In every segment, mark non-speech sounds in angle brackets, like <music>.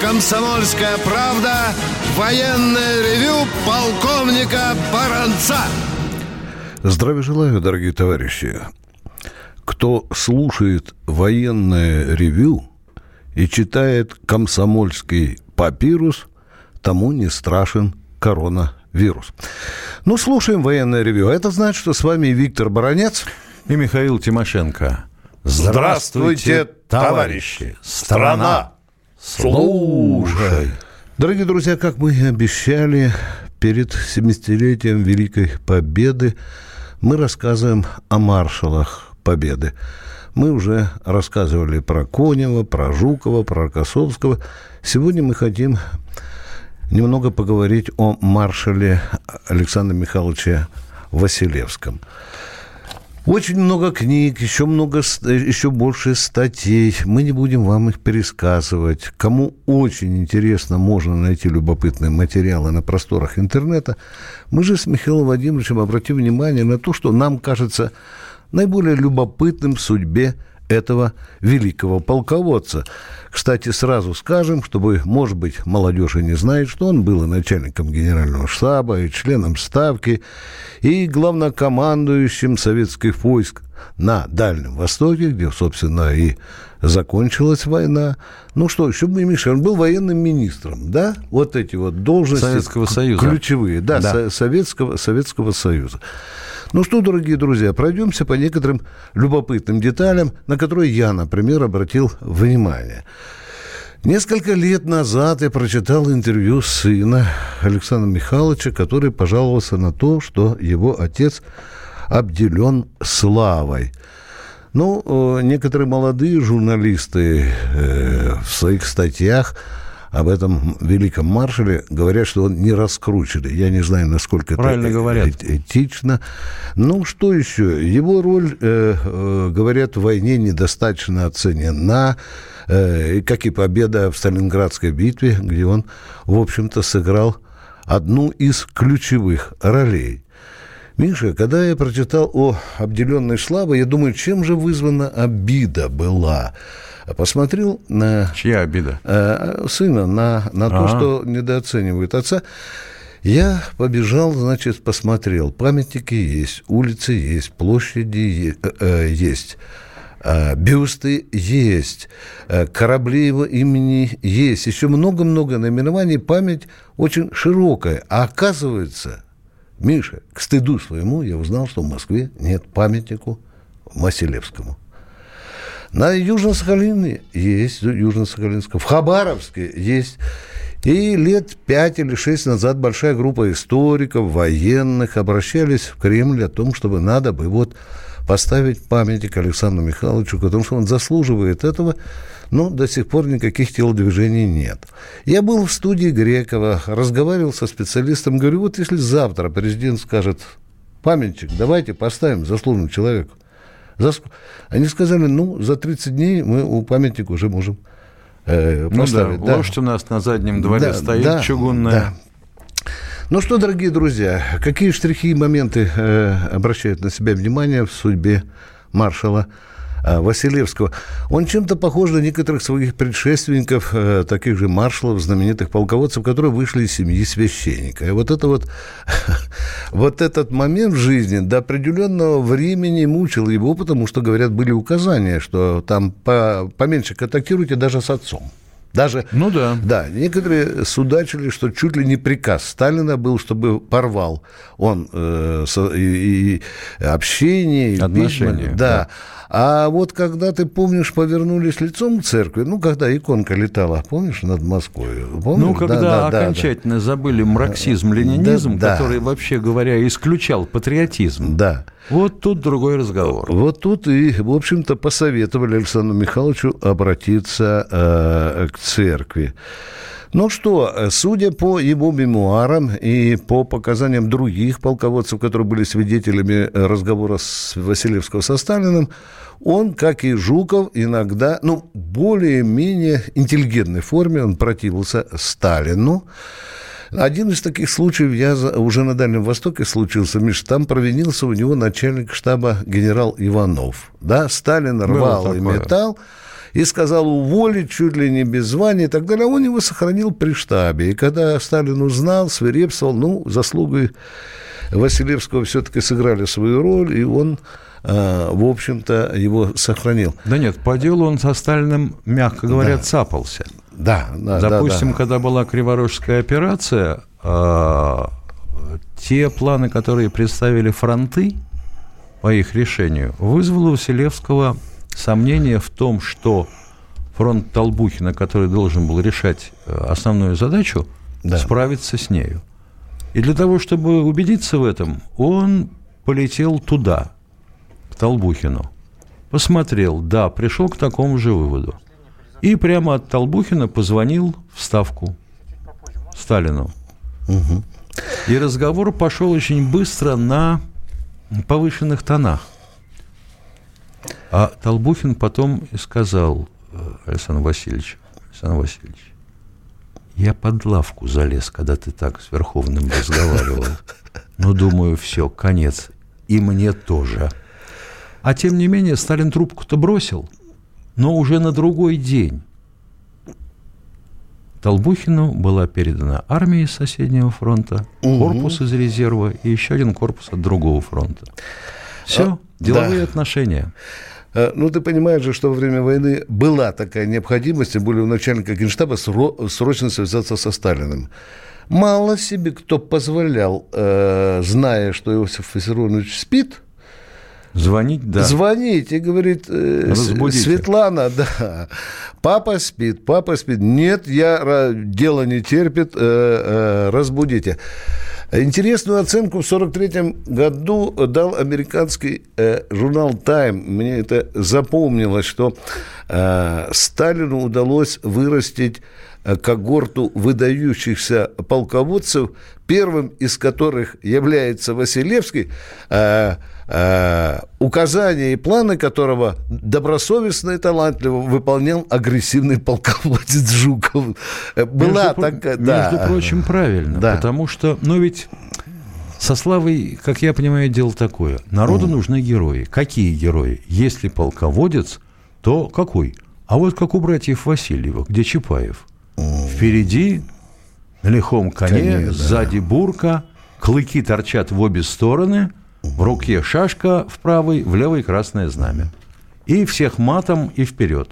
«Комсомольская правда» военное ревю полковника Баранца. Здравия желаю, дорогие товарищи. Кто слушает военное ревю и читает комсомольский папирус, тому не страшен коронавирус. Ну, слушаем военное ревю. Это значит, что с вами Виктор Баранец и Михаил Тимошенко. Здравствуйте, товарищи! Страна, слушай! Дорогие друзья, как мы и обещали, перед 70-летием Великой Победы мы рассказываем о маршалах Победы. Мы уже рассказывали про Конева, про Жукова, про Рокоссовского. Сегодня мы хотим немного поговорить о маршале Александре Михайловиче Василевском. Очень много книг, еще много, еще больше статей. Мы не будем вам их пересказывать. Кому очень интересно, можно найти любопытные материалы на просторах интернета. Мы же с Михаилом Владимировичем обратим внимание на то, что нам кажется наиболее любопытным в судьбе этого великого полководца. Кстати, сразу скажем, чтобы, может быть, молодежь и не знает, что он был и начальником генерального штаба, и членом Ставки, и главнокомандующим советских войск на Дальнем Востоке, где, собственно, и закончилась война. Ну что, еще бы Миша, он был военным министром, да? Вот эти вот должности. Советского Союза. Ключевые, да, да. Советского, Советского Союза. Ну что, дорогие друзья, пройдемся по некоторым любопытным деталям, на которые я, например, обратил внимание. Несколько лет назад я прочитал интервью сына Александра Михайловича, который пожаловался на то, что его отец обделен славой. Ну, э, некоторые молодые журналисты э, в своих статьях об этом великом маршале говорят, что он не раскрученный. Я не знаю, насколько Правильно это говорят. этично. Ну, что еще? Его роль, э, э, говорят, в войне недостаточно оценена, э, как и победа в Сталинградской битве, где он, в общем-то, сыграл одну из ключевых ролей. Миша, когда я прочитал о обделенной славе, я думаю, чем же вызвана обида была? Посмотрел на... Чья обида? Э, сына, на, на то, что недооценивают отца. Я побежал, значит, посмотрел. Памятники есть, улицы есть, площади э, э, есть. Э, бюсты есть, э, корабли его имени есть, еще много-много наименований, память очень широкая. А оказывается, Миша, к стыду своему я узнал, что в Москве нет памятнику Василевскому. На Южно-Сахалине есть, Южно-Сахалинском, в Хабаровске есть. И лет пять или шесть назад большая группа историков, военных обращались в Кремль о том, чтобы надо бы вот поставить памятник Александру Михайловичу, потому что он заслуживает этого, но до сих пор никаких телодвижений нет. Я был в студии Грекова, разговаривал со специалистом, говорю, вот если завтра президент скажет, памятник давайте поставим заслуженному человеку, за... Они сказали, ну, за 30 дней мы у памятника уже можем э, поставить. Ну да, да, лошадь у нас на заднем дворе да, стоит да, чугунная. Да. Ну что, дорогие друзья, какие штрихи и моменты э, обращают на себя внимание в судьбе маршала Василевского. Он чем-то похож на некоторых своих предшественников, э, таких же маршалов, знаменитых полководцев, которые вышли из семьи священника. И вот это вот, <laughs> вот этот момент в жизни до определенного времени мучил его, потому что, говорят, были указания, что там поменьше контактируйте даже с отцом. Даже, ну да. Да, некоторые судачили, что чуть ли не приказ Сталина был, чтобы порвал он э, со, и, и общение, Отношения. Письма, да. да. А вот когда ты помнишь, повернулись лицом к церкви, ну, когда иконка летала, помнишь, над Москвой? Помнишь? Ну, когда да, да, окончательно да, забыли марксизм, ленинизм, да, который, вообще говоря, исключал патриотизм. Да. Вот тут другой разговор. Вот тут и, в общем-то, посоветовали Александру Михайловичу обратиться э, к церкви. Ну что, судя по его мемуарам и по показаниям других полководцев, которые были свидетелями разговора с Васильевского со Сталиным, он, как и Жуков, иногда, ну, более-менее интеллигентной форме он противился Сталину. Один из таких случаев я уже на Дальнем Востоке случился, Миш, там провинился у него начальник штаба генерал Иванов. Да, Сталин рвал и металл, и сказал уволить чуть ли не без звания и так далее. Он его сохранил при штабе. И когда Сталин узнал, свирепствовал, ну, заслугой Василевского все-таки сыграли свою роль, и он а, в общем-то, его сохранил. Да нет, по делу он со Сталиным, мягко говоря, да. цапался. Да, да. Допустим, да, да. когда была Криворожская операция, а, те планы, которые представили фронты по их решению, вызвало у Василевского сомнение в том, что фронт Толбухина, который должен был решать э, основную задачу, да. справится с нею. И для того, чтобы убедиться в этом, он полетел туда, к Толбухину. Посмотрел, да, пришел к такому же выводу. И прямо от Толбухина позвонил в Ставку Сталину. Угу. И разговор пошел очень быстро на повышенных тонах. А Толбухин потом сказал э, Александр Васильевич, Александр Васильевич, я под лавку залез, когда ты так с Верховным разговаривал. Ну, думаю, все, конец. И мне тоже. А тем не менее, Сталин трубку-то бросил, но уже на другой день. Толбухину была передана армия из соседнего фронта, угу. корпус из резерва и еще один корпус от другого фронта. Все, а, деловые да. отношения. А, ну, ты понимаешь же, что во время войны была такая необходимость, тем более у начальника Генштаба срочно связаться со Сталиным. Мало себе кто позволял, э, зная, что Иосиф Виссарионович спит, Звонить, да. Звонить и говорит, э, Светлана, <laughs> да, папа спит, папа спит. Нет, я, дело не терпит, э, э, разбудите. Интересную оценку в 1943 году дал американский э, журнал Time. Мне это запомнилось, что э, Сталину удалось вырастить э, когорту выдающихся полководцев, первым из которых является Василевский. Э, Э, указания и планы которого добросовестно и талантливо выполнял агрессивный полководец Жуков. Э, была между, такая... Между да. прочим, правильно, да. потому что, ну ведь... Со Славой, как я понимаю, дело такое. Народу mm. нужны герои. Какие герои? Если полководец, то какой? А вот как у братьев Васильевых, где Чапаев. Mm. Впереди на лихом коне, коне сзади да. бурка, клыки торчат в обе стороны – в руке шашка в правой, в левой красное знамя. И всех матом и вперед.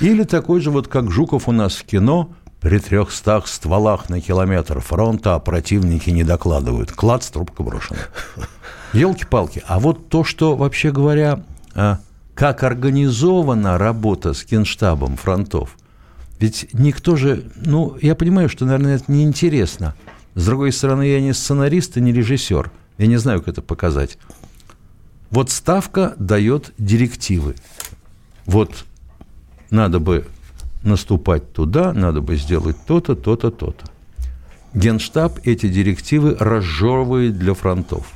Или такой же, вот как Жуков у нас в кино, при трехстах стволах на километр фронта, а противники не докладывают. Клад, трубка брошена. <laughs> Елки-палки. А вот то, что, вообще говоря, а, как организована работа с генштабом фронтов, ведь никто же, ну, я понимаю, что, наверное, это неинтересно. С другой стороны, я не сценарист и не режиссер – я не знаю, как это показать. Вот ставка дает директивы. Вот надо бы наступать туда, надо бы сделать то-то, то-то, то-то. Генштаб эти директивы разжевывает для фронтов.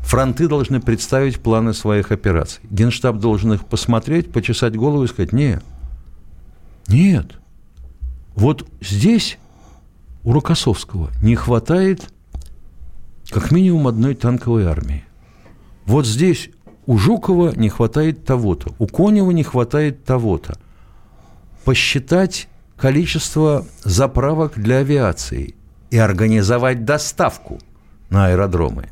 Фронты должны представить планы своих операций. Генштаб должен их посмотреть, почесать голову и сказать, нет, нет, вот здесь у Рокоссовского не хватает как минимум одной танковой армии. Вот здесь у Жукова не хватает того-то, у Конева не хватает того-то. Посчитать количество заправок для авиации и организовать доставку на аэродромы.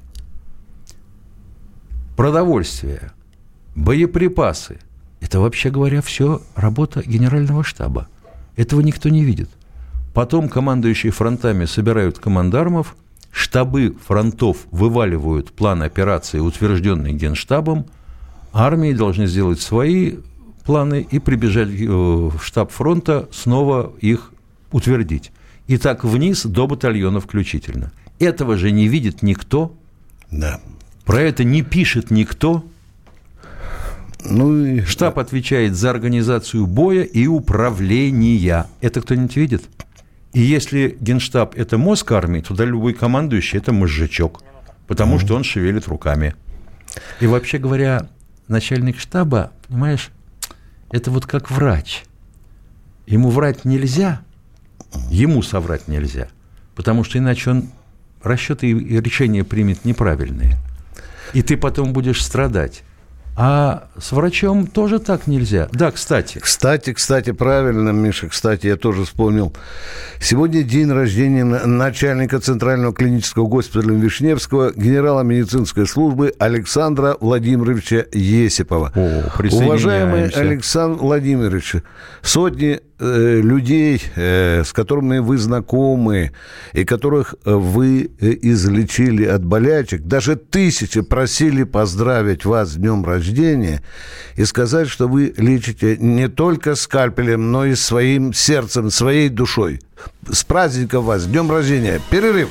Продовольствие, боеприпасы – это, вообще говоря, все работа генерального штаба. Этого никто не видит. Потом командующие фронтами собирают командармов – штабы фронтов вываливают план операции, утвержденный Генштабом, армии должны сделать свои планы и прибежать э, в штаб фронта, снова их утвердить. И так вниз до батальона включительно. Этого же не видит никто. Да. Про это не пишет никто. Ну и... Штаб отвечает за организацию боя и управления. Это кто-нибудь видит? И если генштаб – это мозг армии, тогда любой командующий – это мозжечок, потому mm-hmm. что он шевелит руками. И вообще говоря, начальник штаба, понимаешь, это вот как врач. Ему врать нельзя, ему соврать нельзя, потому что иначе он расчеты и решения примет неправильные. И ты потом будешь страдать. А с врачом тоже так нельзя. Да, кстати. Кстати, кстати, правильно, Миша, кстати, я тоже вспомнил. Сегодня день рождения начальника Центрального клинического госпиталя Вишневского, генерала медицинской службы Александра Владимировича Есипова. О, Уважаемый Александр Владимирович, сотни Э, людей, э, с которыми вы знакомы, и которых вы э, излечили от болячек, даже тысячи просили поздравить вас с днем рождения и сказать, что вы лечите не только скальпелем, но и своим сердцем, своей душой. С праздником вас, с днем рождения. Перерыв.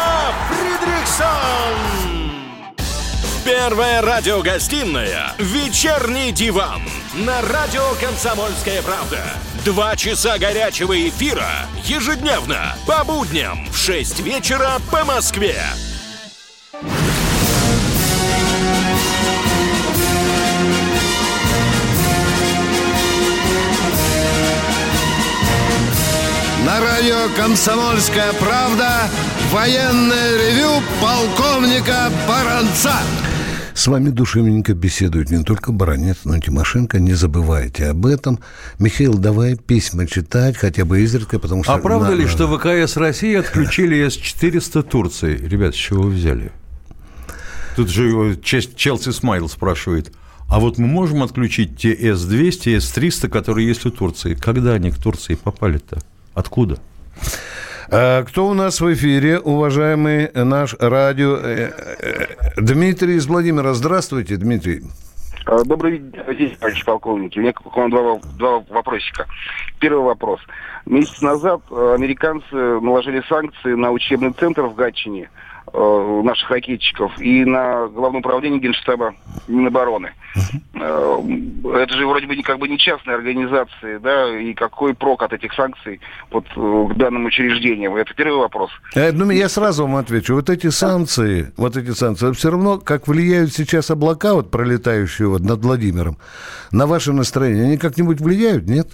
Первая радиогостинная «Вечерний диван» на радио «Комсомольская правда». Два часа горячего эфира ежедневно по будням в 6 вечера по Москве. На радио «Комсомольская правда» военное ревю полковника Баранца. С вами душевненько беседует не только Баранец, но и Тимошенко. Не забывайте об этом. Михаил, давай письма читать, хотя бы изредка, потому что... А правда на... ли, что ВКС России отключили С-400 Турции? Ребят, с чего вы взяли? Тут же Челси Смайл спрашивает. А вот мы можем отключить те С-200, С-300, которые есть у Турции? Когда они к Турции попали-то? Откуда? А кто у нас в эфире, уважаемый наш радио? Э, э, Дмитрий из Владимира. Здравствуйте, Дмитрий. Добрый день, товарищ полковник. У меня к вам два, два вопросика. Первый вопрос. Месяц назад э, американцы наложили санкции на учебный центр в Гатчине – э, наших ракетчиков и на Главное управление Генштаба Минобороны. Uh-huh. Это же вроде бы как бы не частные организации, да, и какой прок от этих санкций вот э, к данным учреждениям? Это первый вопрос. Э, ну, я сразу вам отвечу. Вот эти санкции, вот эти санкции, все равно, как влияют сейчас облака, вот пролетающие вот над Владимиром, на ваше настроение, они как-нибудь влияют, нет?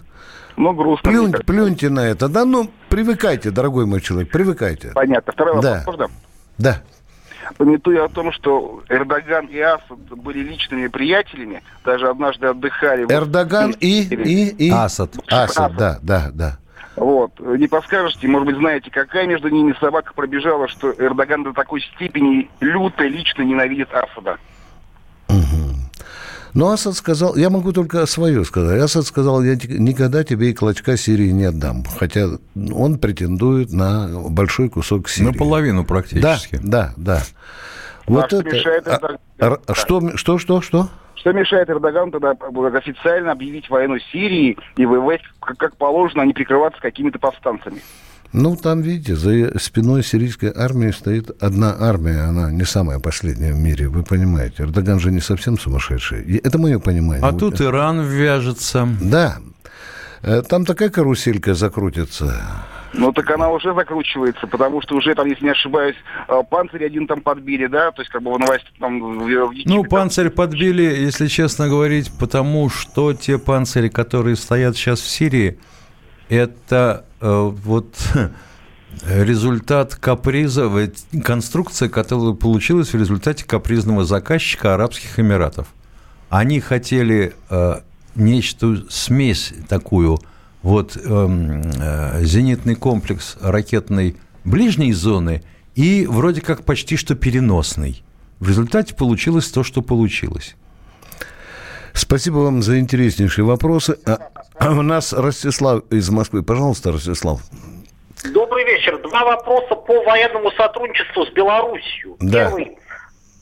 Ну, грустно. Плюнь, плюньте на это. Да, ну, привыкайте, дорогой мой человек, привыкайте. Понятно. Второй вопрос да. можно? Да. Пометуя о том, что Эрдоган и Асад были личными приятелями, даже однажды отдыхали... Эрдоган и, и, и... Асад. Асад, Асад, да, да, да. Вот. Не подскажете, может быть, знаете, какая между ними собака пробежала, что Эрдоган до такой степени люто лично ненавидит Асада? Но Асад сказал, я могу только свое сказать. Асад сказал, я никогда тебе и клочка Сирии не отдам. Хотя он претендует на большой кусок Сирии. Наполовину практически. Да, да, да. Вот а это... Мешает а, а, да. что, что, что, что? Что мешает Эрдогану тогда официально объявить войну Сирии и воевать как положено, а не прикрываться какими-то повстанцами? Ну, там, видите, за спиной сирийской армии стоит одна армия, она не самая последняя в мире, вы понимаете. Эрдоган же не совсем сумасшедший. Это мое понимание. А тут Иран вяжется. Да. Э, там такая каруселька закрутится. Ну, так она уже закручивается, потому что уже, там, если не ошибаюсь, э, панцирь один там подбили, да? То есть, как бы в новостях там... В ну, панцирь подбили, если честно говорить, потому что те панцири, которые стоят сейчас в Сирии, это э, вот <laughs> результат каприза, конструкция, которая получилась в результате капризного заказчика Арабских Эмиратов. Они хотели э, нечто, смесь такую, вот эм, э, зенитный комплекс ракетной ближней зоны и вроде как почти что переносный. В результате получилось то, что получилось. Спасибо вам за интереснейшие вопросы. А, у нас Ростислав из Москвы. Пожалуйста, Ростислав. Добрый вечер. Два вопроса по военному сотрудничеству с Белоруссией. Да. Первый.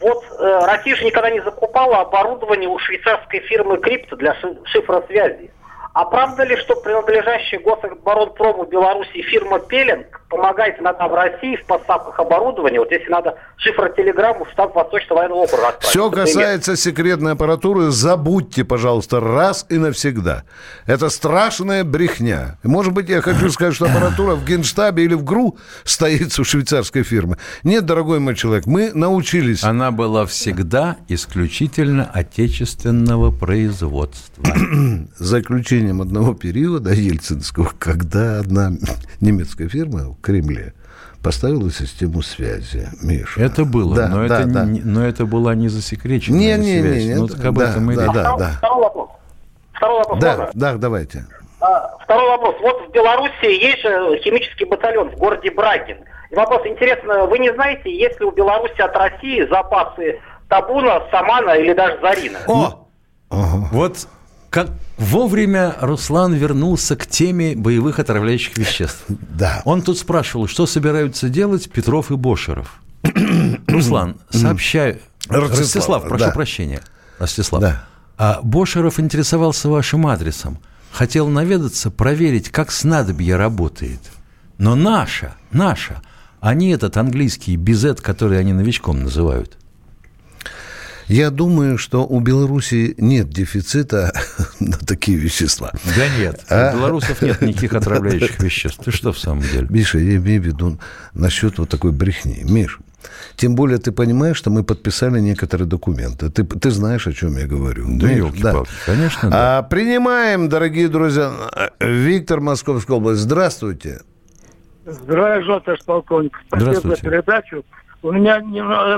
Вот э, Россия же никогда не закупала оборудование у швейцарской фирмы Крипто для шифросвязи. А правда ли, что принадлежащая Гособоронпрому Беларуси фирма «Пеленг» помогает иногда в России в поставках оборудования? Вот если надо шифротелеграмму в штаб Восточного военного округа отправить. Все например. касается секретной аппаратуры, забудьте, пожалуйста, раз и навсегда. Это страшная брехня. Может быть, я хочу сказать, что аппаратура в Генштабе или в ГРУ стоит у швейцарской фирмы. Нет, дорогой мой человек, мы научились. Она была всегда исключительно отечественного производства. За исключением одного периода ельцинского, когда одна немецкая фирма в Кремле поставила систему связи. Миша. Это было, да, но, да, это да. Не, но это была не засекреченная не, не, связь. Не, не, ну, так об да, этом да, и да, да, да. Второй вопрос. Второй вопрос. Да, можно? да, давайте. А, второй вопрос. Вот в Беларуси есть же химический батальон в городе Брагин. И вопрос интересно, вы не знаете, есть ли у Беларуси от России запасы табуна, самана или даже зарина? О! Ага. Вот как вовремя Руслан вернулся к теме боевых отравляющих веществ. Да. Он тут спрашивал, что собираются делать Петров и Бошеров. <clears throat> Руслан, сообщаю... Ростислав, Ростислав прошу да. прощения. Ростислав. Да. А Бошеров интересовался вашим адресом. Хотел наведаться, проверить, как снадобье работает. Но наша, наша, а не этот английский безет, который они новичком называют – я думаю, что у Беларуси нет дефицита <laughs> на такие вещества. Да нет, а? у белорусов нет никаких <laughs> отравляющих веществ. Ты что в самом деле? Миша, я имею в виду насчет вот такой брехни. Миш, тем более ты понимаешь, что мы подписали некоторые документы. Ты, ты знаешь, о чем я говорю. Да, елки да. конечно. Да. А, принимаем, дорогие друзья, Виктор, Московская область. Здравствуйте. Здравия желаю, полковник. Спасибо за передачу. У меня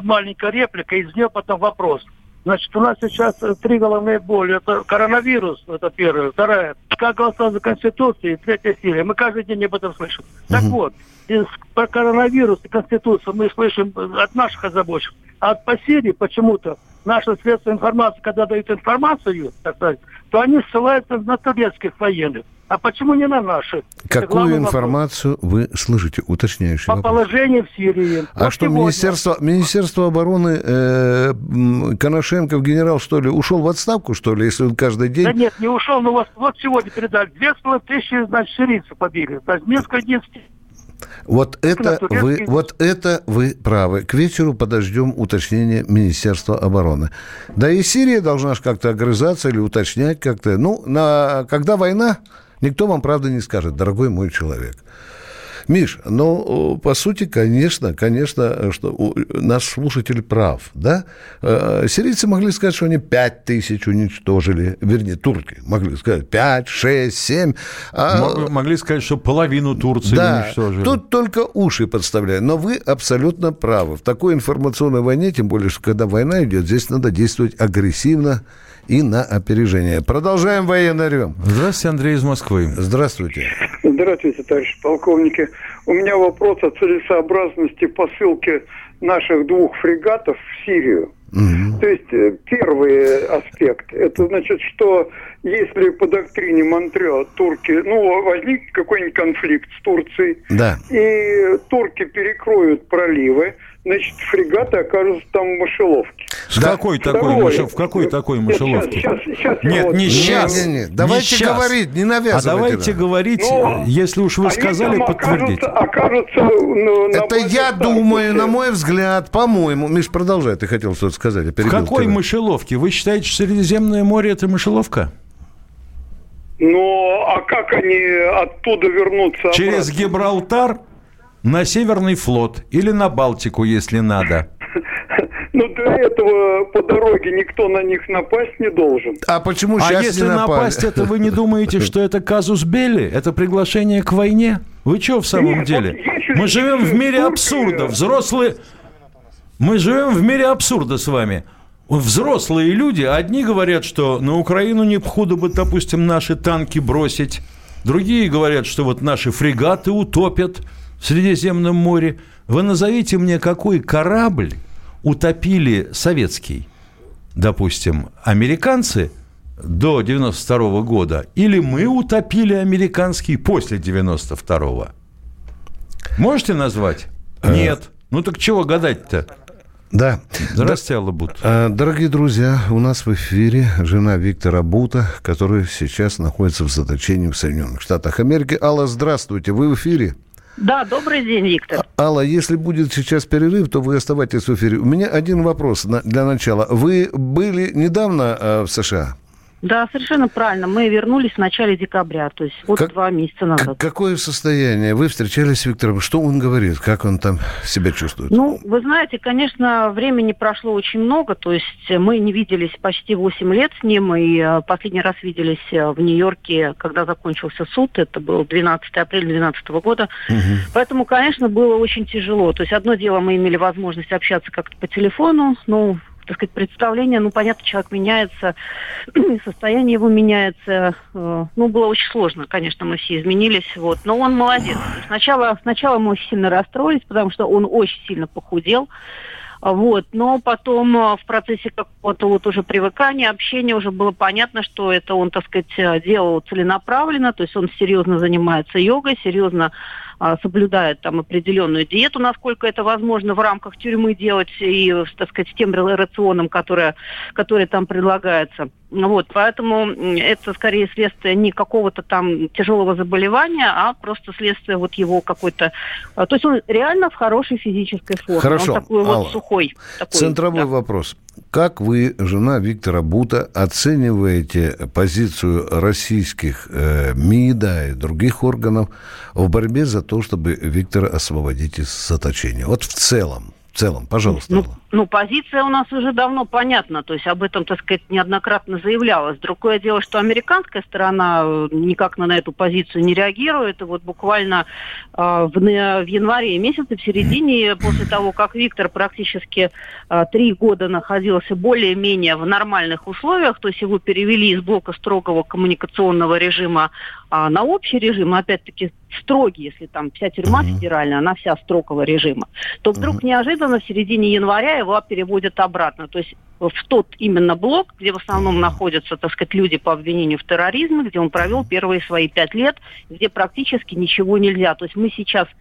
маленькая реплика, из нее потом вопрос. Значит, у нас сейчас три головные боли. Это коронавирус, это первое. Вторая, как голосовать за Конституцию. И третья серия. Мы каждый день об этом слышим. Угу. Так вот, из, про коронавирус и Конституцию мы слышим от наших озабоченных. А от по Сирии почему-то наши средства информации, когда дают информацию, так сказать, то они ссылаются на турецких военных. А почему не на наши? Какую информацию вопрос. вы слышите? Уточняющий По вопрос. положению в Сирии. А вот что, Министерство, Министерство обороны э, Коношенков, генерал, что ли, ушел в отставку, что ли, если он каждый день... Да нет, не ушел, но вот, вот сегодня передали. Две с половиной тысячи, значит, сирийцев побили. Есть несколько дней вот это, вы, вот это вы правы. К вечеру подождем уточнения Министерства обороны. Да и Сирия должна же как-то огрызаться или уточнять как-то. Ну, на, когда война, никто вам правда не скажет, дорогой мой человек. Миш, ну, по сути, конечно, конечно, что наш слушатель прав, да? Э, сирийцы могли сказать, что они 5 тысяч уничтожили, вернее, турки могли сказать 5, 6, 7. А... Могли сказать, что половину Турции да, уничтожили. тут только уши подставляют. Но вы абсолютно правы. В такой информационной войне, тем более, что когда война идет, здесь надо действовать агрессивно, и на опережение. Продолжаем военный рем. Здравствуйте, Андрей из Москвы. Здравствуйте. Здравствуйте, товарищ полковники. У меня вопрос о целесообразности посылки наших двух фрегатов в Сирию. Угу. То есть э, первый аспект, это значит, что если по доктрине Монтрео турки, ну, возник какой-нибудь конфликт с Турцией, да. и турки перекроют проливы, значит, фрегаты окажутся там в мышеловке. В да. какой такой, мышел, в какой такой мышеловке? Сейчас, сейчас, сейчас нет, вот... не сейчас. Нет, нет, нет. Давайте не говорить, не навязывайте. А давайте нам. говорить, Но если уж вы сказали, подтвердите. Окажутся, окажутся, ну, Это я думаю, на мой взгляд, по-моему. Миш, продолжай, ты хотел что-то сказать. в какой тебя. мышеловке? Вы считаете, что Средиземное море – это мышеловка? Ну, а как они оттуда вернутся? Через обратно? Гибралтар на Северный флот или на Балтику, если надо. Но для этого по дороге никто на них напасть не должен. А почему сейчас А если не напасть, это вы не думаете, что это казус Белли? Это приглашение к войне? Вы что в самом Нет, деле? Вот Мы живем в мире абсурда. Взрослые... Мы живем в мире абсурда с вами. Взрослые люди, одни говорят, что на Украину не худо бы, допустим, наши танки бросить. Другие говорят, что вот наши фрегаты утопят в Средиземном море. Вы назовите мне, какой корабль утопили советский, допустим, американцы до 92 -го года, или мы утопили американский после 92 -го? Можете назвать? Э. Нет. Ну так чего гадать-то? Да. Здравствуйте, Алла Бут. А, дорогие друзья, у нас в эфире жена Виктора Бута, который сейчас находится в заточении в Соединенных Штатах Америки. Алла, здравствуйте, вы в эфире? Да, добрый день, Виктор. А, Алла, если будет сейчас перерыв, то вы оставайтесь в эфире. У меня один вопрос для начала. Вы были недавно э, в США? Да, совершенно правильно. Мы вернулись в начале декабря, то есть вот как, два месяца назад. какое состояние? Вы встречались с Виктором? Что он говорит? Как он там себя чувствует? Ну, вы знаете, конечно, времени прошло очень много. То есть мы не виделись почти 8 лет с ним. И э, последний раз виделись э, в Нью-Йорке, когда закончился суд. Это был 12 апреля 2012 года. Угу. Поэтому, конечно, было очень тяжело. То есть одно дело, мы имели возможность общаться как-то по телефону. Ну, так сказать, представление, ну, понятно, человек меняется, <clears throat> состояние его меняется. Э, ну, было очень сложно, конечно, мы все изменились, вот. Но он молодец. Сначала, сначала мы очень сильно расстроились, потому что он очень сильно похудел. Вот. Но потом э, в процессе какого-то вот уже привыкания, общения уже было понятно, что это он, так сказать, э, делал целенаправленно, то есть он серьезно занимается йогой, серьезно а, соблюдает там определенную диету, насколько это возможно в рамках тюрьмы делать и, так сказать, с тем рационом, которое, которое там предлагается. Вот, поэтому это скорее следствие не какого-то там тяжелого заболевания, а просто следствие вот его какой-то... А, то есть он реально в хорошей физической форме. Хорошо. Он такой Алла, вот сухой. Такой, Центровой да. вопрос. Как вы, жена Виктора Бута, оцениваете позицию российских э, МИДа и других органов в борьбе за то, чтобы Виктора освободить из заточения? Вот в целом в целом? Пожалуйста. Ну, ну, позиция у нас уже давно понятна, то есть об этом, так сказать, неоднократно заявлялось. Другое дело, что американская сторона э, никак на эту позицию не реагирует. И вот буквально э, в, в январе месяце, в середине, после того, как Виктор практически э, три года находился более-менее в нормальных условиях, то есть его перевели из блока строгого коммуникационного режима э, на общий режим, опять-таки строгий, если там вся тюрьма uh-huh. федеральная, она вся строгого режима, то вдруг uh-huh. неожиданно в середине января его переводят обратно. То есть в тот именно блок, где в основном находятся, так сказать, люди по обвинению в терроризме, где он провел первые свои пять лет, где практически ничего нельзя. То есть мы сейчас а,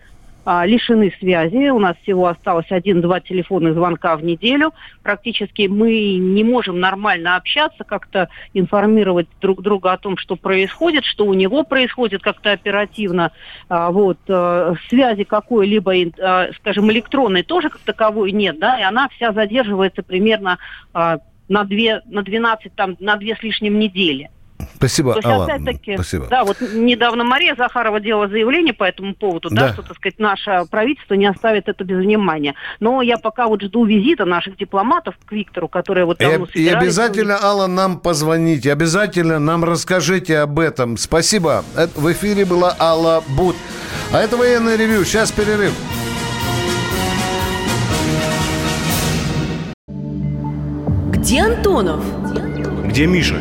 лишены связи. У нас всего осталось один-два телефонных звонка в неделю. Практически мы не можем нормально общаться, как-то информировать друг друга о том, что происходит, что у него происходит как-то оперативно. А, вот. А, связи какой-либо, а, скажем, электронной тоже как таковой нет, да, и она вся задерживается примерно а, на, две, на 12, там, на две с лишним недели. Спасибо, То есть, Алла. опять-таки, Спасибо. да, вот недавно Мария Захарова делала заявление по этому поводу, да. да, что, так сказать, наше правительство не оставит это без внимания. Но я пока вот жду визита наших дипломатов к Виктору, которые вот давно и, и обязательно, Алла, нам позвоните, обязательно нам расскажите об этом. Спасибо. Это, в эфире была Алла Бут. А это военное ревю. Сейчас перерыв. Где Антонов? Где Миша?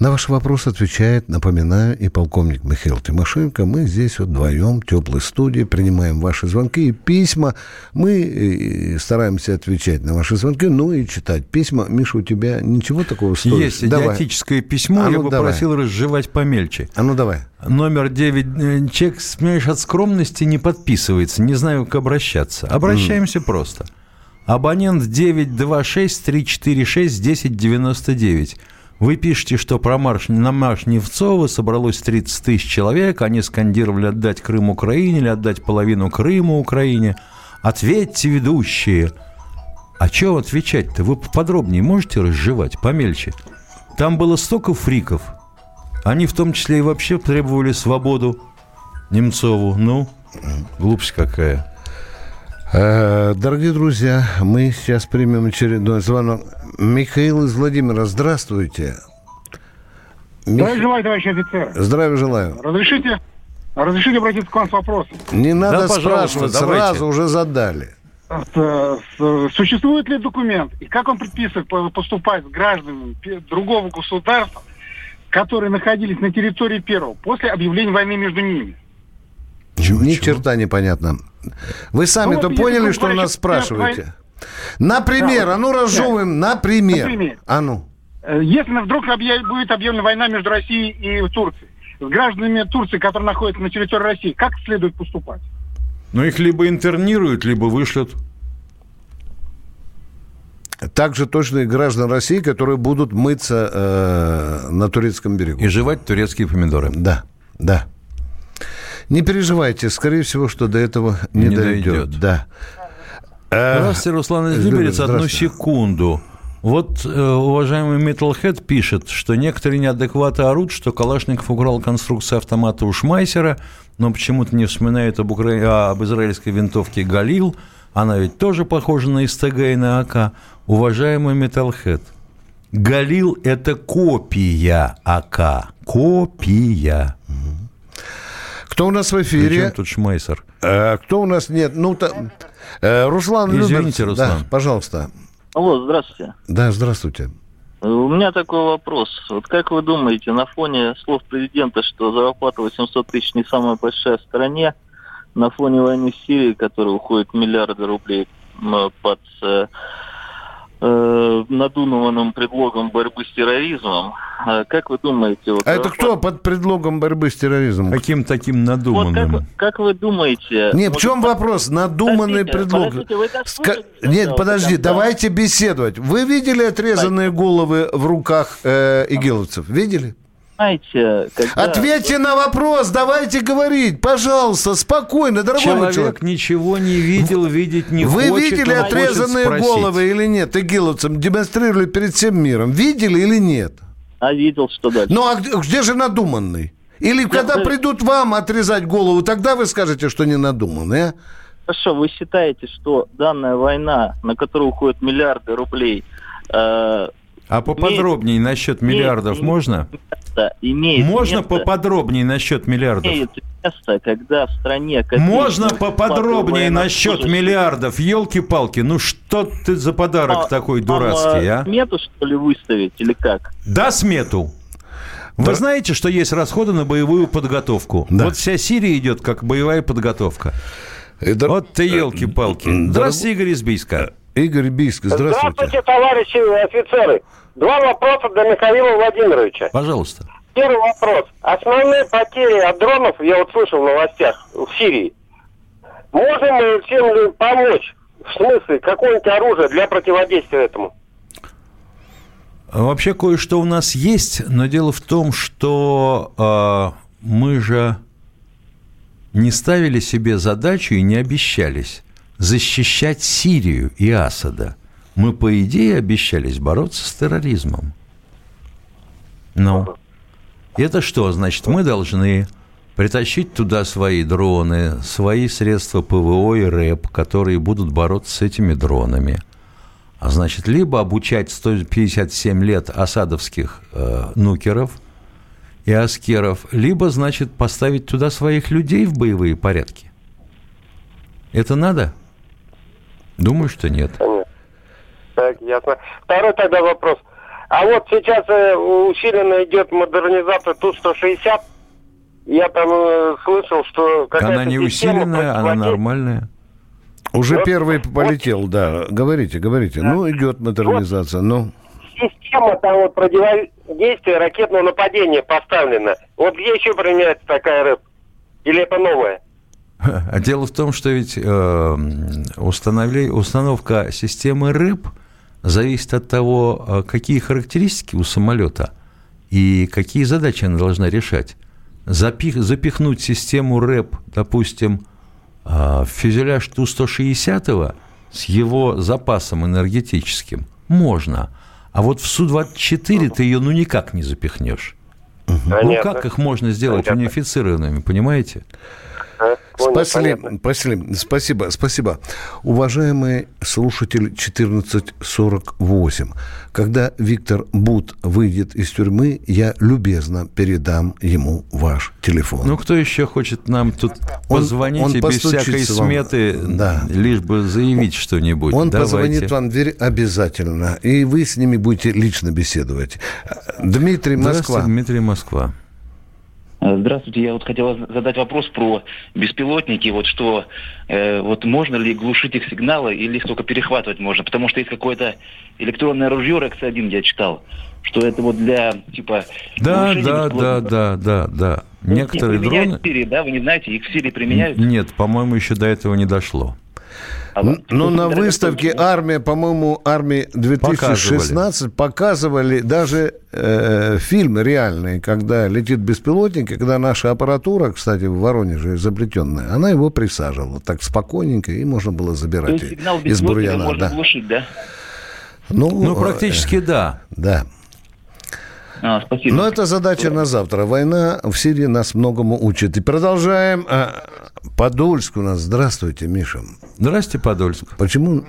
На ваш вопрос отвечает, напоминаю, и полковник Михаил Тимошенко. Мы здесь вот вдвоем, теплой студии, принимаем ваши звонки и письма. Мы э, стараемся отвечать на ваши звонки, ну и читать письма. Миша, у тебя ничего такого стоит? Есть идиотическое письмо, а ну, я бы давай. просил разжевать помельче. А ну давай. Номер 9. Э, человек, смеешь, от скромности не подписывается, не знаю, как обращаться. Обращаемся mm. просто. Абонент 926 346 1099. Вы пишете, что про марш, на марш Невцова собралось 30 тысяч человек, они скандировали «отдать Крым Украине» или «отдать половину Крыма Украине». Ответьте, ведущие. А что отвечать-то? Вы поподробнее можете разжевать, помельче? Там было столько фриков. Они в том числе и вообще требовали свободу Немцову. Ну, глупость какая. Э, дорогие друзья, мы сейчас примем очередной звонок. Михаил из Владимира, здравствуйте. Здравия желаю, товарищ офицер. Здравия желаю. Разрешите, разрешите обратиться к вам с вопросом? Не надо да, спрашивать, сразу уже задали. Существует ли документ, и как он предписывает поступать с гражданами другого государства, которые находились на территории первого, после объявления войны между ними? Чего, Ни чего? черта непонятно. Вы сами-то ну, поняли, что нас спрашиваете? Например, да, а ну разжевываем, например. например. А ну. Э, если вдруг объяв... будет объявлена война между Россией и Турцией, с гражданами Турции, которые находятся на территории России, как следует поступать? Ну, их либо интернируют, либо вышлют. Также точно и граждан России, которые будут мыться э, на турецком берегу. И жевать турецкие помидоры. Да, да. Не переживайте, скорее всего, что до этого не, не дойдет. дойдет. Да. Здравствуйте, Руслан из Люберец, одну секунду. Вот э, уважаемый Metalhead пишет, что некоторые неадекваты орут, что Калашников украл конструкцию автомата у Шмайсера, но почему-то не вспоминает об, укра... об израильской винтовке «Галил». Она ведь тоже похожа на СТГ и на АК. Уважаемый Metalhead, «Галил» – это копия АК. Копия. Кто у нас в эфире? Причем тут Шмайсер? Э, кто у нас нет? Ну, то, э, Руслан Извините. Руслан. Да, пожалуйста. Алло, здравствуйте. Да, здравствуйте. У меня такой вопрос. Вот как вы думаете, на фоне слов президента, что зарплата 800 тысяч не самая большая в стране, на фоне войны в Сирии, которая уходит миллиарды рублей под э, э, надуманным предлогом борьбы с терроризмом. А как вы думаете... Вот, а это кто под предлогом борьбы с терроризмом? Каким таким надуманным? Вот как, как вы думаете... Нет, в чем вопрос? Надуманный подождите, предлог... Подождите, Ска... Нет, подожди, когда... давайте беседовать. Вы видели отрезанные головы в руках э, игиловцев? Видели? Понимаете, когда... Ответьте на вопрос, давайте говорить, пожалуйста, спокойно, дорогой человек. Человек ничего не видел, видеть не Вы хочет. Вы видели отрезанные головы или нет, игиловцам? Демонстрировали перед всем миром. Видели или нет? А видел, что дальше. Ну, а где же надуманный? Или Нет, когда вы... придут вам отрезать голову, тогда вы скажете, что не надуманный, а? Хорошо, вы считаете, что данная война, на которую уходят миллиарды рублей, э, а поподробнее имеет, насчет миллиардов имеет, можно? Место, имеет можно место, поподробнее насчет миллиардов? Имеет место, когда в стране... Можно поподробнее насчет миллиардов? Елки-палки, ну что ты за подарок а, такой дурацкий, а? Смету, что ли, выставить или как? Да, смету. Вы да. знаете, что есть расходы на боевую подготовку? Да. Вот вся Сирия идет как боевая подготовка. Это... Вот ты елки-палки. Здравствуйте, Игорь Избийска. Игорь Бийск, здравствуйте. Здравствуйте, товарищи офицеры. Два вопроса для Михаила Владимировича. Пожалуйста. Первый вопрос. Основные потери от дронов, я вот слышал в новостях, в Сирии. Можем мы всем помочь? В смысле, какое-нибудь оружие для противодействия этому? Вообще кое-что у нас есть, но дело в том, что э, мы же не ставили себе задачу и не обещались защищать Сирию и Асада. Мы, по идее, обещались бороться с терроризмом. Ну, это что? Значит, мы должны притащить туда свои дроны, свои средства ПВО и РЭП, которые будут бороться с этими дронами. А значит, либо обучать 157 лет осадовских э, нукеров и аскеров, либо, значит, поставить туда своих людей в боевые порядки. Это надо? Думаю, что нет. Нет. Так, ясно. Второй тогда вопрос. А вот сейчас э, усиленно идет модернизация Ту-160. Я там э, слышал, что Она не усиленная, она нормальная. Уже вот, первый полетел, вот, да. Говорите, говорите. Да. Ну, идет модернизация, вот, ну. Система там вот противодействия ракетного нападения поставлена. Вот где еще применяется такая РЭП? Или это новая? А <laughs> дело в том, что ведь э, установле, установка системы РЭП зависит от того, э, какие характеристики у самолета и какие задачи она должна решать. Запих, запихнуть систему РЭП, допустим, э, в фюзеляж Ту-160 с его запасом энергетическим можно, а вот в Су-24 ты ее ну никак не запихнешь. Ну как их можно сделать Понятно. унифицированными, понимаете? Спасибо, спасибо, спасибо, спасибо. Уважаемый слушатель 1448, когда Виктор Бут выйдет из тюрьмы, я любезно передам ему ваш телефон. Ну, кто еще хочет нам тут он, позвонить он без всякой вам. сметы, да. лишь бы заявить что-нибудь? Он Давайте. позвонит вам в дверь обязательно, и вы с ними будете лично беседовать. Дмитрий Москва. Дмитрий Москва. Здравствуйте, я вот хотел задать вопрос про беспилотники, вот что, э, вот можно ли глушить их сигналы или их только перехватывать можно, потому что есть какое-то электронное ружье RX-1, я читал, что это вот для, типа... Да, да, да, да, да, да. Некоторые дроны... В Сирии, да, вы не знаете, их в Сирии применяют? Нет, по-моему, еще до этого не дошло. А ну, ну на выставке армия, по-моему, армии 2016 показывали, показывали даже э, фильм реальный, когда летит беспилотник, когда наша аппаратура, кстати, в Воронеже изобретенная, она его присаживала так спокойненько, и можно было забирать из бурьяна. Можно да. глушить, да? Ну, ну, практически э, да. Да. А, спасибо. Но это задача на завтра. Война в Сирии нас многому учит. И продолжаем. А, Подольск у нас. Здравствуйте, Миша. Здравствуйте, Подольск. Почему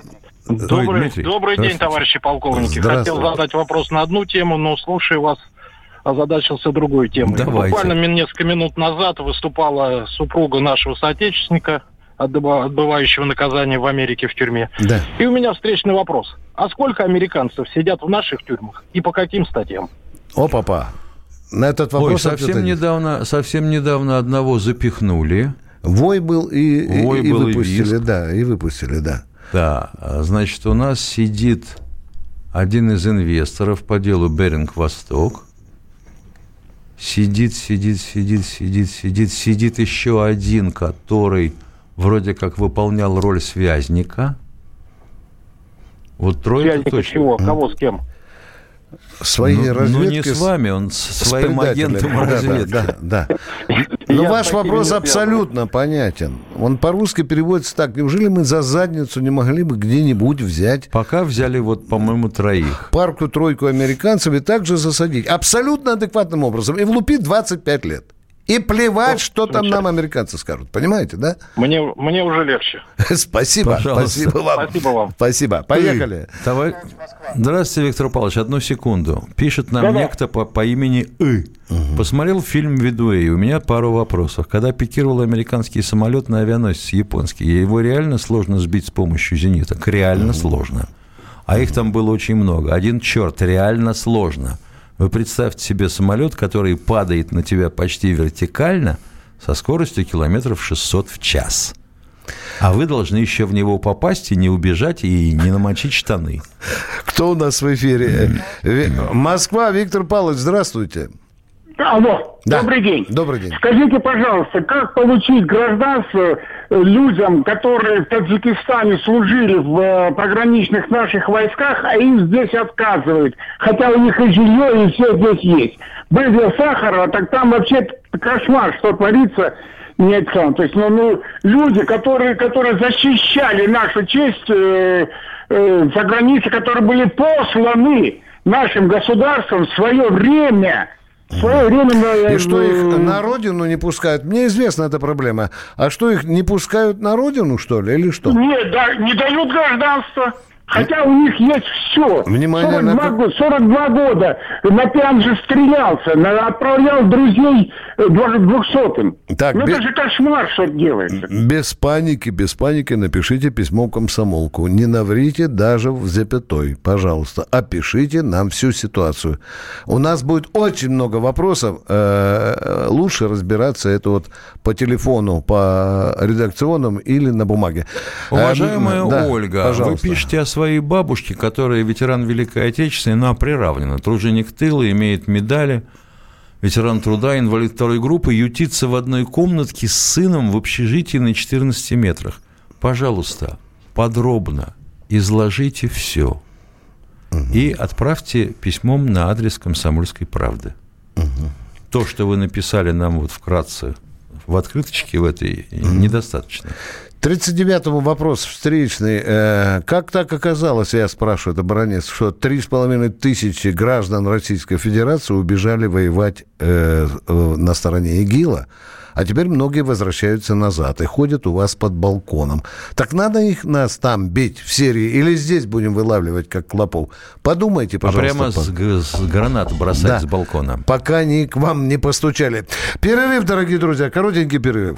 Добрый, Ой, добрый день, товарищи полковники. Хотел задать вопрос на одну тему, но слушая вас, озадачился другой темой. Давайте. Буквально несколько минут назад выступала супруга нашего соотечественника, отбывающего наказание в Америке в тюрьме. Да. И у меня встречный вопрос. А сколько американцев сидят в наших тюрьмах и по каким статьям? О, папа. На этот вопрос... Ой, совсем недавно, совсем недавно одного запихнули. Вой был и, Вой и, был и выпустили, и да, и выпустили, да. Да, значит, у нас сидит один из инвесторов по делу Беринг Восток. Сидит, сидит, сидит, сидит, сидит, сидит еще один, который вроде как выполнял роль связника. Вот трое точно. чего? Кого с кем? Своей ну, разведки... Ну, не с вами, он со своим агентом да, разведки. Да, да, да. Но ваш вопрос абсолютно понятен. Он по-русски переводится так. Неужели мы за задницу не могли бы где-нибудь взять... Пока взяли, вот, по-моему, троих. Парку-тройку американцев и также засадить. Абсолютно адекватным образом. И влупить 25 лет. И плевать, что там нам американцы скажут. Понимаете, да? Мне, мне уже легче. <laughs> Спасибо. Пожалуйста. Спасибо вам. Спасибо вам. Спасибо. Поехали. Давай. Здравствуйте, Виктор Павлович. Одну секунду. Пишет нам Да-да. некто по, по имени И. Угу. Посмотрел фильм «Видуэй». У меня пару вопросов. Когда пикировал американский самолет на авианосец японский, его реально сложно сбить с помощью зениток? Реально угу. сложно. А их там было очень много. Один черт, реально сложно. Вы представьте себе самолет, который падает на тебя почти вертикально со скоростью километров 600 в час. А вы должны еще в него попасть и не убежать, и не намочить штаны. Кто у нас в эфире? Москва, Виктор Павлович, здравствуйте. Алло, да. добрый день. Добрый день. Скажите, пожалуйста, как получить гражданство э, людям, которые в Таджикистане служили в э, пограничных наших войсках, а им здесь отказывают, хотя у них и жилье, и все здесь есть. Были Сахарова, так там вообще кошмар, что творится. Нет, сам. То есть, ну, ну, люди, которые, которые защищали нашу честь э, э, за границей, которые были посланы нашим государством в свое время – свое время... И что их на родину не пускают? Мне известна эта проблема. А что их не пускают на родину, что ли, или что? Нет, да, не дают гражданство. Хотя у них есть все. Внимание 42, на... 42 года. На же стрелялся, на, отправлял друзей э, двухсотым. Так, ну, без... это же кошмар, что делается. Без паники, без паники напишите письмо в комсомолку. Не наврите даже в запятой, пожалуйста. Опишите нам всю ситуацию. У нас будет очень много вопросов. Э, лучше разбираться это вот по телефону, по редакционным или на бумаге. Уважаемая э, Ольга, пожалуйста. вы пишете о своем своей бабушке, которая ветеран Великой Отечественной, но приравнена. Труженик тыла, имеет медали, ветеран труда, инвалид второй группы, ютится в одной комнатке с сыном в общежитии на 14 метрах. Пожалуйста, подробно изложите все. И отправьте письмом на адрес «Комсомольской правды». Угу. То, что вы написали нам вот вкратце в открыточке в этой, угу. недостаточно. 39-му вопрос встречный. Э, как так оказалось, я спрашиваю, это баронец, что 3,5 тысячи граждан Российской Федерации убежали воевать э, на стороне ИГИЛа, а теперь многие возвращаются назад и ходят у вас под балконом. Так надо их нас там бить в серии или здесь будем вылавливать, как клопов? Подумайте, пожалуйста. А прямо с, с гранат бросать да. с балкона. Пока они к вам не постучали. Перерыв, дорогие друзья, коротенький перерыв.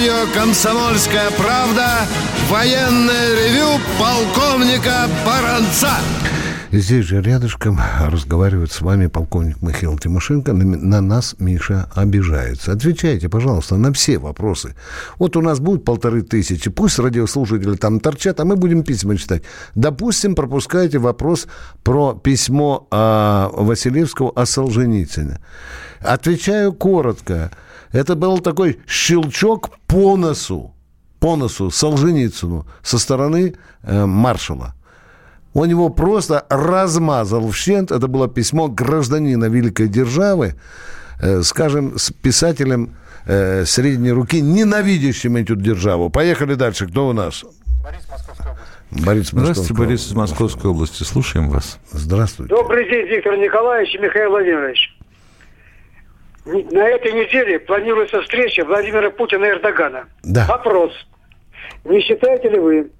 Радио «Комсомольская правда» военное ревю полковника Баранца. Здесь же рядышком разговаривает с вами полковник Михаил Тимошенко. На, на нас Миша обижается. Отвечайте, пожалуйста, на все вопросы. Вот у нас будет полторы тысячи. Пусть радиослушатели там торчат, а мы будем письма читать. Допустим, пропускаете вопрос про письмо а, Василевского о Солженицыне. Отвечаю коротко. Это был такой щелчок по носу, по носу Солженицыну со стороны э, маршала. Он его просто размазал в щент. Это было письмо гражданина великой державы, э, скажем, с писателем э, средней руки, ненавидящим эту державу. Поехали дальше. Кто у нас? Борис, Московская область. Борис, Здравствуйте, Борис из Московской области. Слушаем вас. Здравствуйте. Добрый день, Виктор Николаевич и Михаил Владимирович. На этой неделе планируется встреча Владимира Путина и Эрдогана. Да. Вопрос. Не считаете ли вы,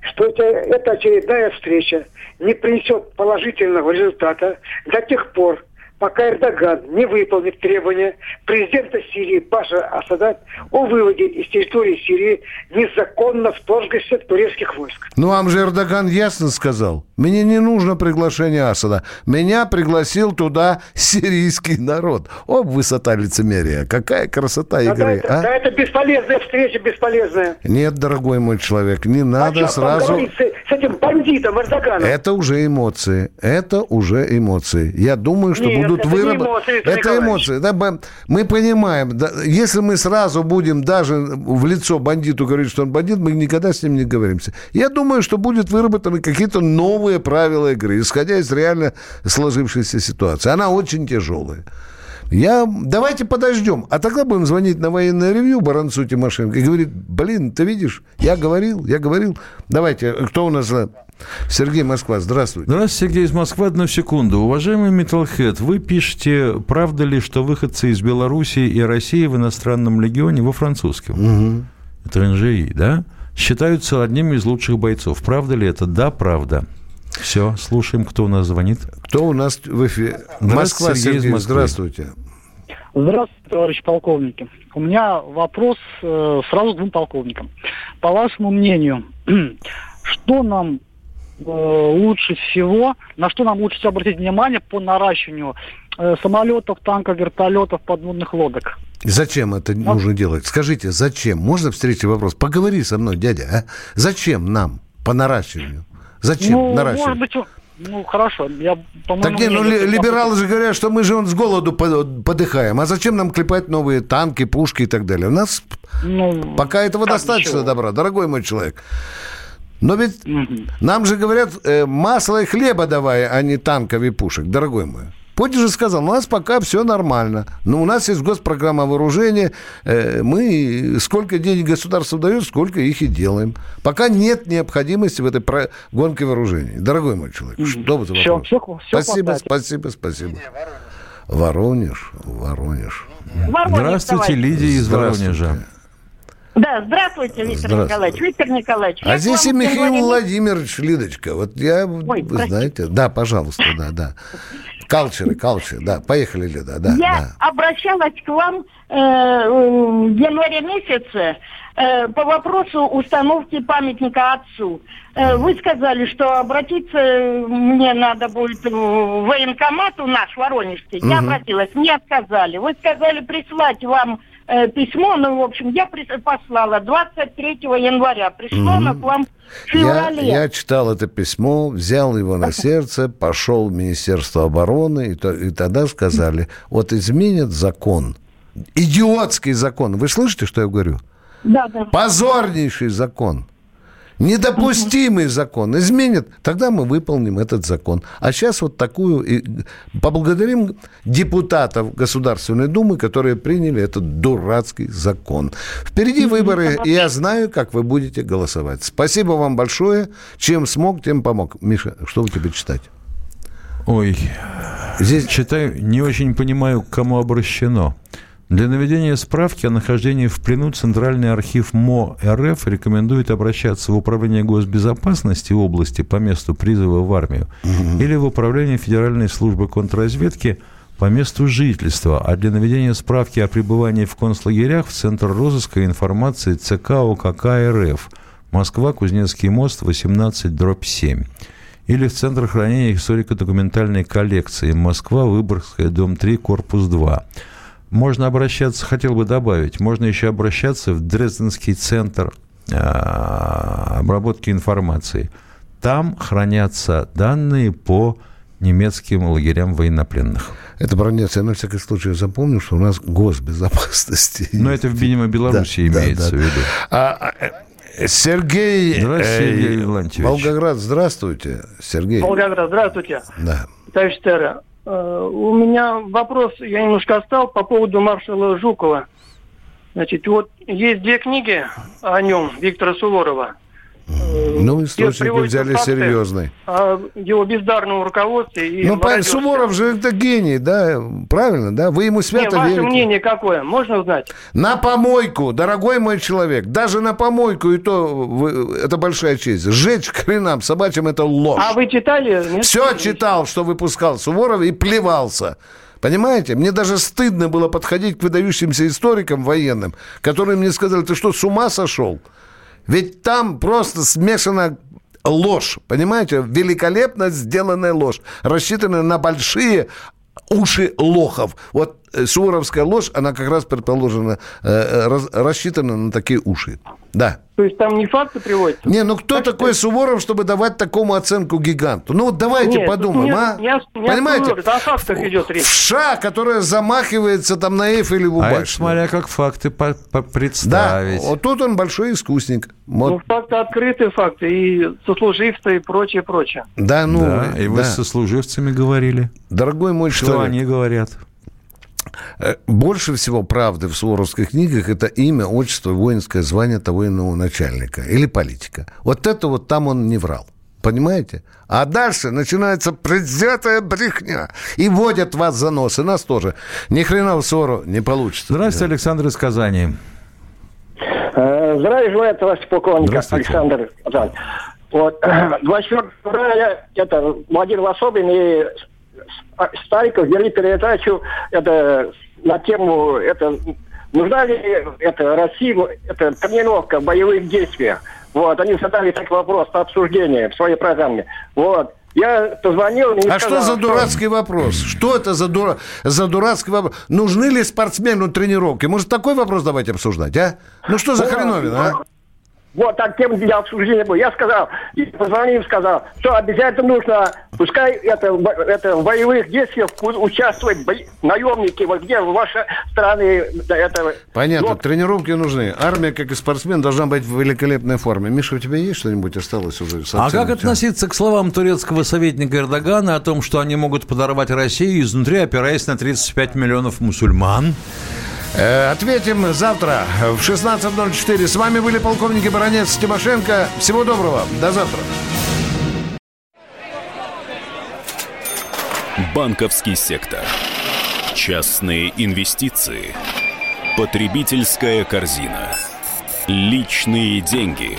что это, эта очередная встреча не принесет положительного результата до тех пор, пока Эрдоган не выполнит требования президента Сирии Паша Асада о выводе из территории Сирии незаконно вторгшихся турецких войск. Ну, вам же Эрдоган ясно сказал. Мне не нужно приглашение Асада. Меня пригласил туда сирийский народ. О, высота лицемерия. Какая красота игры. Да, а? да, это бесполезная встреча, бесполезная. Нет, дорогой мой человек, не надо а сразу... С, с этим бандитом Эрдоганом. Это уже эмоции. Это уже эмоции. Я думаю, что Нет, будут выработаны... Это эмоции. Да, мы понимаем, да, если мы сразу будем даже в лицо бандиту говорить, что он бандит, мы никогда с ним не говоримся. Я думаю, что будет выработаны какие-то новые правила игры, исходя из реально сложившейся ситуации. Она очень тяжелая. Я... Давайте подождем. А тогда будем звонить на военное ревью Баранцу Тимошенко и говорит, блин, ты видишь, я говорил, я говорил. Давайте, кто у нас... Сергей Москва, здравствуйте. Здравствуйте, Сергей из Москвы. Одну секунду. Уважаемый Metalhead, вы пишете, правда ли, что выходцы из Белоруссии и России в иностранном легионе во французском? Угу. Это РНЖИ, да? Считаются одним из лучших бойцов. Правда ли это? Да, правда. Все, слушаем, кто у нас звонит. Кто у нас в эфире? Москва, Сергей, Сергей здравствуйте. Здравствуйте, товарищ полковники. У меня вопрос э, сразу к двум полковникам. По вашему мнению, <clears throat> что нам э, лучше всего, на что нам лучше всего обратить внимание по наращиванию э, самолетов, танков, вертолетов, подводных лодок? Зачем это а? нужно делать? Скажите, зачем? Можно встретить вопрос? Поговори со мной, дядя. А? Зачем нам по наращиванию? Зачем ну, наращивать? Может быть, ну, хорошо. Я, так не, ну, ли, либералы же говорят, что мы же он с голоду подыхаем. А зачем нам клепать новые танки, пушки и так далее? У нас ну, пока этого достаточно ничего. добра, дорогой мой человек. Но ведь угу. нам же говорят, э, масло и хлеба давай, а не танков и пушек, дорогой мой. Путин же сказал, у нас пока все нормально. Но у нас есть госпрограмма вооружения. Э, мы сколько денег государство дает, сколько их и делаем. Пока нет необходимости в этой гонке вооружений. Дорогой мой человек, mm-hmm. что вы за все, все, все Спасибо, спасибо, спасибо. Воронеж, Воронеж. Воронеж Здравствуйте, товарищ. Лидия из Воронежа. Да, здравствуйте, Виктор здравствуйте. Николаевич. Виктор Николаевич. А здесь и Михаил говорили... Владимирович Лидочка. Вот я, Ой, вы простите. знаете. Да, пожалуйста, да, да. <laughs> Калчеры, калчеры, да. Поехали, Лида, да. Я да. обращалась к вам э, в январе месяце э, по вопросу установки памятника отцу. Э, вы сказали, что обратиться мне надо будет в военкомат у нас, Воронежский. Угу. Я обратилась, мне отказали. Вы сказали прислать вам э, письмо, ну, в общем, я послала 23 января. Пришло угу. оно к вам в феврале. Я, я читал это письмо, взял его на <laughs> сердце, пошел в Министерство обороны, и, то, и тогда сказали, вот изменят закон, идиотский закон. Вы слышите, что я говорю? Да, да. Позорнейший закон. Недопустимый закон изменят, тогда мы выполним этот закон. А сейчас вот такую... И поблагодарим депутатов Государственной Думы, которые приняли этот дурацкий закон. Впереди выборы, и я знаю, как вы будете голосовать. Спасибо вам большое. Чем смог, тем помог. Миша, что у тебя читать? Ой, здесь читаю, не очень понимаю, к кому обращено. Для наведения справки о нахождении в плену Центральный архив МО РФ рекомендует обращаться в Управление госбезопасности области по месту призыва в армию угу. или в Управление Федеральной службы контрразведки по месту жительства, а для наведения справки о пребывании в концлагерях в Центр розыска информации ЦК ОКК РФ Москва, Кузнецкий мост, 18, дробь 7 или в Центр хранения историко-документальной коллекции Москва, Выборгская, дом 3, корпус 2. Можно обращаться, хотел бы добавить, можно еще обращаться в Дрезденский центр а, обработки информации. Там хранятся данные по немецким лагерям военнопленных. Это бронец. Я на всякий случай запомню, что у нас госбезопасности. <laughs> Но это, видимо, Беларуси да, имеется да, да. в виду. А, э, Сергей, здравствуйте, Сергей Иванович. Волгоград, здравствуйте. Сергей. Волгоград, здравствуйте. Да. Товарищ Терра, Э, у меня вопрос, я немножко остал по поводу маршала Жукова. Значит, вот есть две книги о нем Виктора Суворова. Ну, источник вы взяли факты серьезный. О его бездарном руководстве. И ну, по, Суворов же это гений, да, правильно, да? Вы ему свято Не, ваше верите. мнение какое? Можно узнать? На помойку, дорогой мой человек, даже на помойку, и то вы, это большая честь. Сжечь к хренам собачьим это ложь. А вы читали? Нет? Все читал, что выпускал Суворов и плевался. Понимаете? Мне даже стыдно было подходить к выдающимся историкам военным, которые мне сказали, ты что, с ума сошел? Ведь там просто смешана ложь, понимаете? Великолепно сделанная ложь, рассчитанная на большие уши лохов. Вот суворовская ложь, она как раз предположена, э, э рассчитана на такие уши. Да. То есть там не факты приводятся? Не, ну кто так такой что... Суворов, чтобы давать такому оценку гиганту? Ну вот давайте Нет, подумаем, не, а? Не, не Понимаете? Это о фактах идет речь. Вша, которая замахивается там на Эйфелеву а башню. Это смотря как факты по -по представить. Да, вот тут он большой искусник. Вот. Ну, факты открытые факты, и сослуживцы, и прочее, прочее. Да, ну... Да, и вы да. с сослуживцами говорили. Дорогой мой Что человек. они говорят? Э, больше всего правды в суворовских книгах это имя, отчество, воинское звание того иного начальника или политика. Вот это вот там он не врал. Понимаете? А дальше начинается предвзятая брехня. И водят вас за нос. И нас тоже. Ни хрена в ссору не получится. Здравствуйте, Александр из Казани. Э, здравия желаю, товарищ полковник Александр Казань. Вот, <clears throat> 24 февраля это Владимир Лособин и Стариков вели передачу это, на тему это, нужна ли это России это, тренировка в боевых действиях. Вот, они задали такой вопрос по обсуждению в своей программе. Вот. Я позвонил... Мне а сказал, что за дурацкий что... вопрос? Что это за, дура... за дурацкий вопрос? Нужны ли спортсмену тренировки? Может, такой вопрос давайте обсуждать, а? Ну что за хреновина, а? Вот так тем для обсуждения было. Я сказал, и позвонил, сказал, что обязательно нужно, пускай это, это в боевых действиях участвовать бо... наемники, вот где в вашей стране это... Понятно, вот. тренировки нужны. Армия, как и спортсмен, должна быть в великолепной форме. Миша, у тебя есть что-нибудь осталось уже? А как относиться к словам турецкого советника Эрдогана о том, что они могут подорвать Россию изнутри, опираясь на 35 миллионов мусульман? Э, ответим завтра в 16.04. С вами были полковники Баранец Тимошенко. Всего доброго. До завтра. Банковский сектор. Частные инвестиции. Потребительская корзина. Личные деньги.